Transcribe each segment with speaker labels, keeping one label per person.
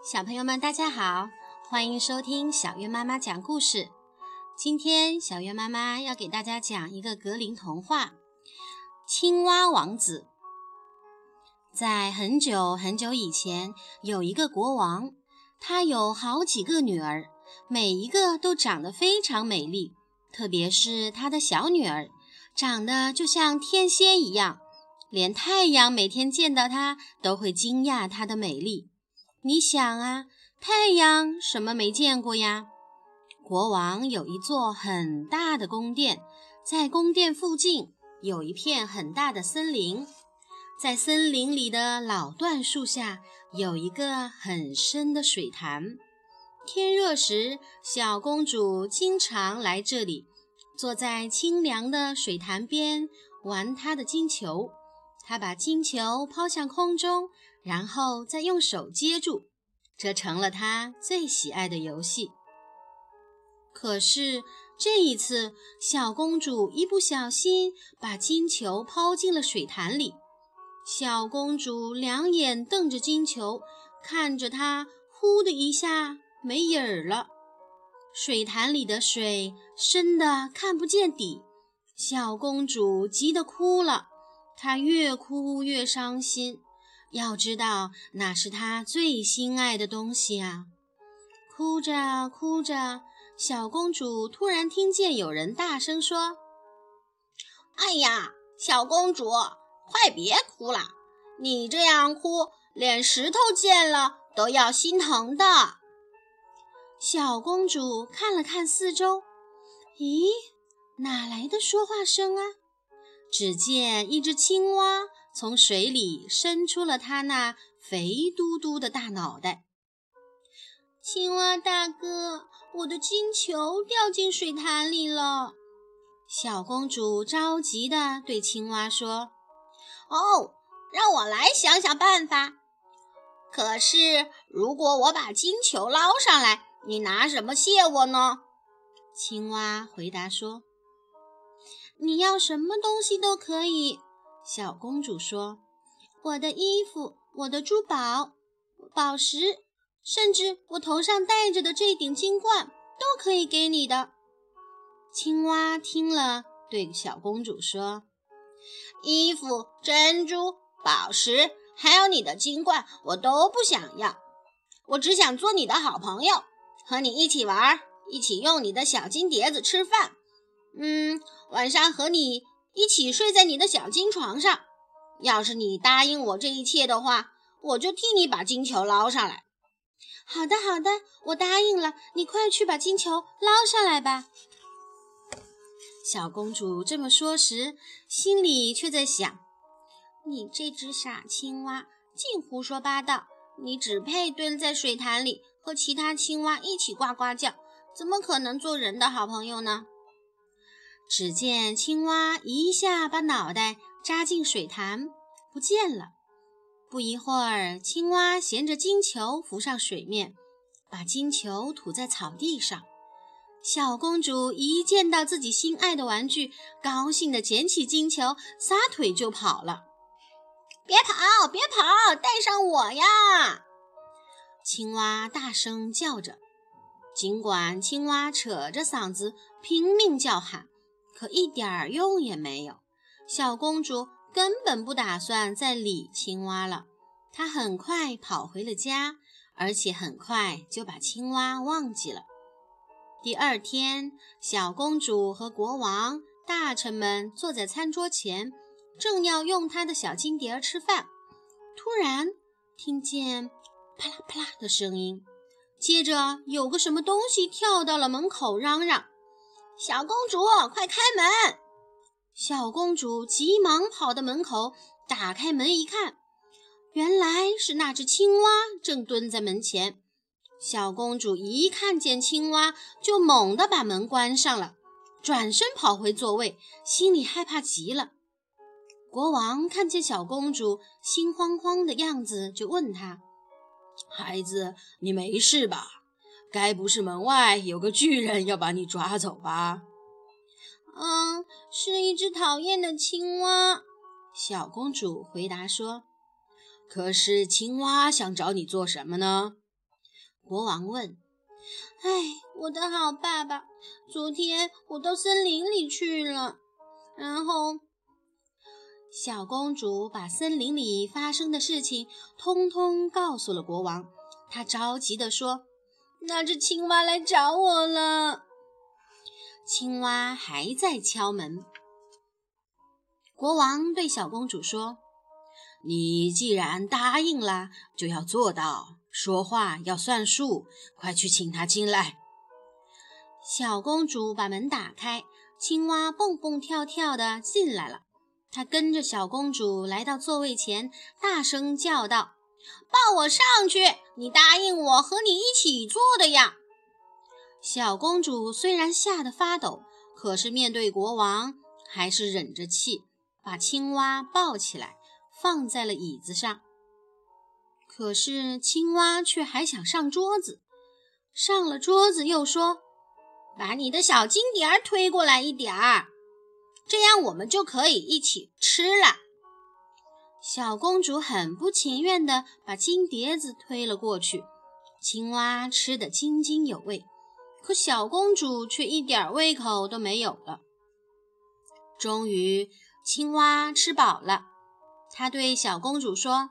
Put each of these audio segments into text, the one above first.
Speaker 1: 小朋友们，大家好，欢迎收听小月妈妈讲故事。今天，小月妈妈要给大家讲一个格林童话《青蛙王子》。在很久很久以前，有一个国王，他有好几个女儿，每一个都长得非常美丽，特别是他的小女儿，长得就像天仙一样，连太阳每天见到她都会惊讶她的美丽。你想啊，太阳什么没见过呀？国王有一座很大的宫殿，在宫殿附近有一片很大的森林，在森林里的老椴树下有一个很深的水潭。天热时，小公主经常来这里，坐在清凉的水潭边玩她的金球。她把金球抛向空中。然后再用手接住，这成了他最喜爱的游戏。可是这一次，小公主一不小心把金球抛进了水潭里。小公主两眼瞪着金球，看着它，呼的一下没影儿了。水潭里的水深的看不见底，小公主急得哭了。她越哭越伤心。要知道，那是他最心爱的东西啊！哭着哭着，小公主突然听见有人大声说：“
Speaker 2: 哎呀，小公主，快别哭了！你这样哭，连石头见了都要心疼的。”
Speaker 1: 小公主看了看四周，咦，哪来的说话声啊？只见一只青蛙。从水里伸出了它那肥嘟嘟的大脑袋。
Speaker 3: 青蛙大哥，我的金球掉进水潭里了。
Speaker 1: 小公主着急地对青蛙说：“
Speaker 2: 哦，让我来想想办法。可是，如果我把金球捞上来，你拿什么谢我呢？”
Speaker 1: 青蛙回答说：“
Speaker 3: 你要什么东西都可以。”
Speaker 1: 小公主说：“
Speaker 3: 我的衣服，我的珠宝、宝石，甚至我头上戴着的这顶金冠，都可以给你的。”
Speaker 1: 青蛙听了，对小公主说：“
Speaker 2: 衣服、珍珠、宝石，还有你的金冠，我都不想要。我只想做你的好朋友，和你一起玩，一起用你的小金碟子吃饭。嗯，晚上和你。”一起睡在你的小金床上。要是你答应我这一切的话，我就替你把金球捞上来。
Speaker 3: 好的，好的，我答应了。你快去把金球捞上来吧。
Speaker 1: 小公主这么说时，心里却在想：
Speaker 3: 你这只傻青蛙，净胡说八道！你只配蹲在水潭里和其他青蛙一起呱呱叫，怎么可能做人的好朋友呢？
Speaker 1: 只见青蛙一下把脑袋扎进水潭，不见了。不一会儿，青蛙衔着金球浮上水面，把金球吐在草地上。小公主一见到自己心爱的玩具，高兴地捡起金球，撒腿就跑了。
Speaker 2: 别跑，别跑，带上我呀！
Speaker 1: 青蛙大声叫着。尽管青蛙扯着嗓子拼命叫喊。可一点儿用也没有，小公主根本不打算再理青蛙了。她很快跑回了家，而且很快就把青蛙忘记了。第二天，小公主和国王、大臣们坐在餐桌前，正要用她的小金碟儿吃饭，突然听见啪啦啪啦的声音，接着有个什么东西跳到了门口，嚷嚷。
Speaker 2: 小公主，快开门！
Speaker 1: 小公主急忙跑到门口，打开门一看，原来是那只青蛙正蹲在门前。小公主一看见青蛙，就猛地把门关上了，转身跑回座位，心里害怕极了。国王看见小公主心慌慌的样子，就问她：“
Speaker 4: 孩子，你没事吧？”该不是门外有个巨人要把你抓走吧？
Speaker 3: 嗯，是一只讨厌的青蛙。
Speaker 1: 小公主回答说：“
Speaker 4: 可是青蛙想找你做什么呢？”
Speaker 1: 国王问：“
Speaker 3: 哎，我的好爸爸，昨天我到森林里去了，然后……”
Speaker 1: 小公主把森林里发生的事情通通告诉了国王。她着急地说：“
Speaker 3: 那只青蛙来找我了。”
Speaker 1: 青蛙还在敲门。国王对小公主说：“
Speaker 4: 你既然答应了，就要做到，说话要算数。快去请他进来。”
Speaker 1: 小公主把门打开，青蛙蹦蹦跳跳地进来了。他跟着小公主来到座位前，大声叫道：“
Speaker 2: 抱我上去！你答应我和你一起做的呀！”
Speaker 1: 小公主虽然吓得发抖，可是面对国王，还是忍着气，把青蛙抱起来，放在了椅子上。可是青蛙却还想上桌子，上了桌子又说：“
Speaker 2: 把你的小金碟儿推过来一点儿。”这样我们就可以一起吃了。
Speaker 1: 小公主很不情愿地把金碟子推了过去，青蛙吃得津津有味，可小公主却一点胃口都没有了。终于，青蛙吃饱了，它对小公主说：“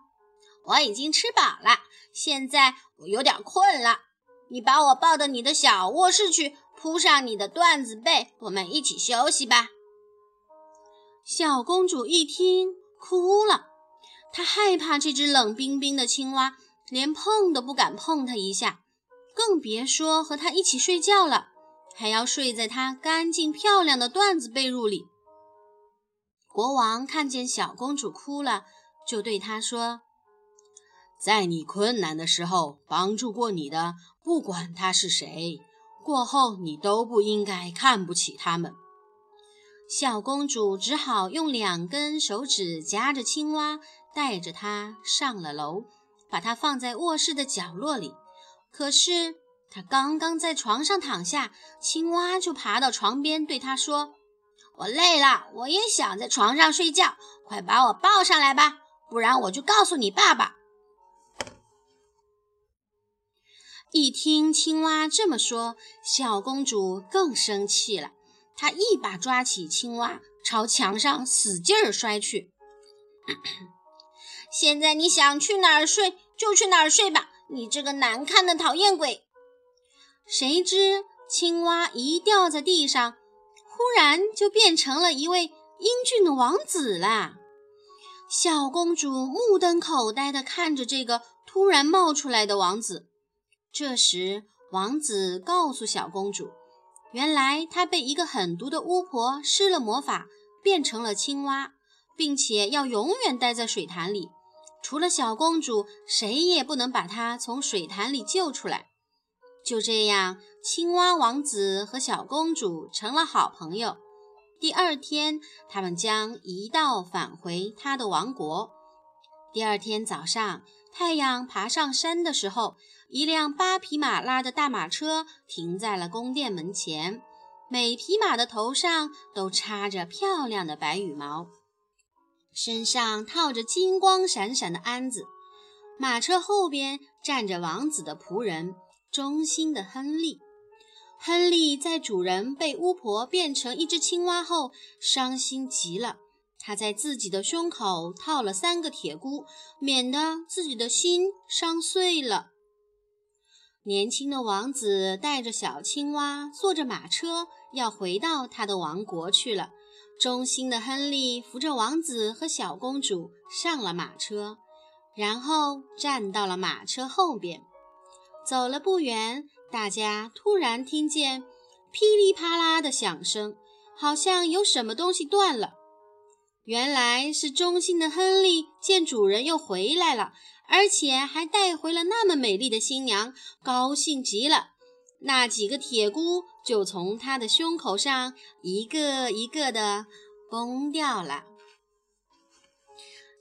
Speaker 2: 我已经吃饱了，现在我有点困了，你把我抱到你的小卧室去，铺上你的缎子被，我们一起休息吧。”
Speaker 1: 小公主一听，哭了。他害怕这只冷冰冰的青蛙，连碰都不敢碰它一下，更别说和它一起睡觉了，还要睡在它干净漂亮的缎子被褥里。国王看见小公主哭了，就对她说：“
Speaker 4: 在你困难的时候帮助过你的，不管他是谁，过后你都不应该看不起他们。”
Speaker 1: 小公主只好用两根手指夹着青蛙，带着它上了楼，把它放在卧室的角落里。可是，她刚刚在床上躺下，青蛙就爬到床边，对她说：“
Speaker 2: 我累了，我也想在床上睡觉，快把我抱上来吧，不然我就告诉你爸爸。”
Speaker 1: 一听青蛙这么说，小公主更生气了。她一把抓起青蛙，朝墙上使劲儿摔去。
Speaker 2: 现在你想去哪儿睡就去哪儿睡吧，你这个难看的讨厌鬼！
Speaker 1: 谁知青蛙一掉在地上，忽然就变成了一位英俊的王子啦。小公主目瞪口呆地看着这个突然冒出来的王子。这时，王子告诉小公主。原来他被一个狠毒的巫婆施了魔法，变成了青蛙，并且要永远待在水潭里。除了小公主，谁也不能把她从水潭里救出来。就这样，青蛙王子和小公主成了好朋友。第二天，他们将一道返回他的王国。第二天早上，太阳爬上山的时候。一辆八匹马拉的大马车停在了宫殿门前，每匹马的头上都插着漂亮的白羽毛，身上套着金光闪闪的鞍子。马车后边站着王子的仆人，忠心的亨利。亨利在主人被巫婆变成一只青蛙后，伤心极了。他在自己的胸口套了三个铁箍，免得自己的心伤碎了。年轻的王子带着小青蛙，坐着马车，要回到他的王国去了。忠心的亨利扶着王子和小公主上了马车，然后站到了马车后边。走了不远，大家突然听见噼里啪啦的响声，好像有什么东西断了。原来是忠心的亨利见主人又回来了。而且还带回了那么美丽的新娘，高兴极了。那几个铁箍就从他的胸口上一个一个的崩掉了。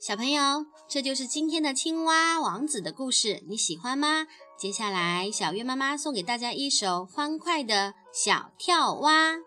Speaker 1: 小朋友，这就是今天的青蛙王子的故事，你喜欢吗？接下来，小月妈妈送给大家一首欢快的小跳蛙。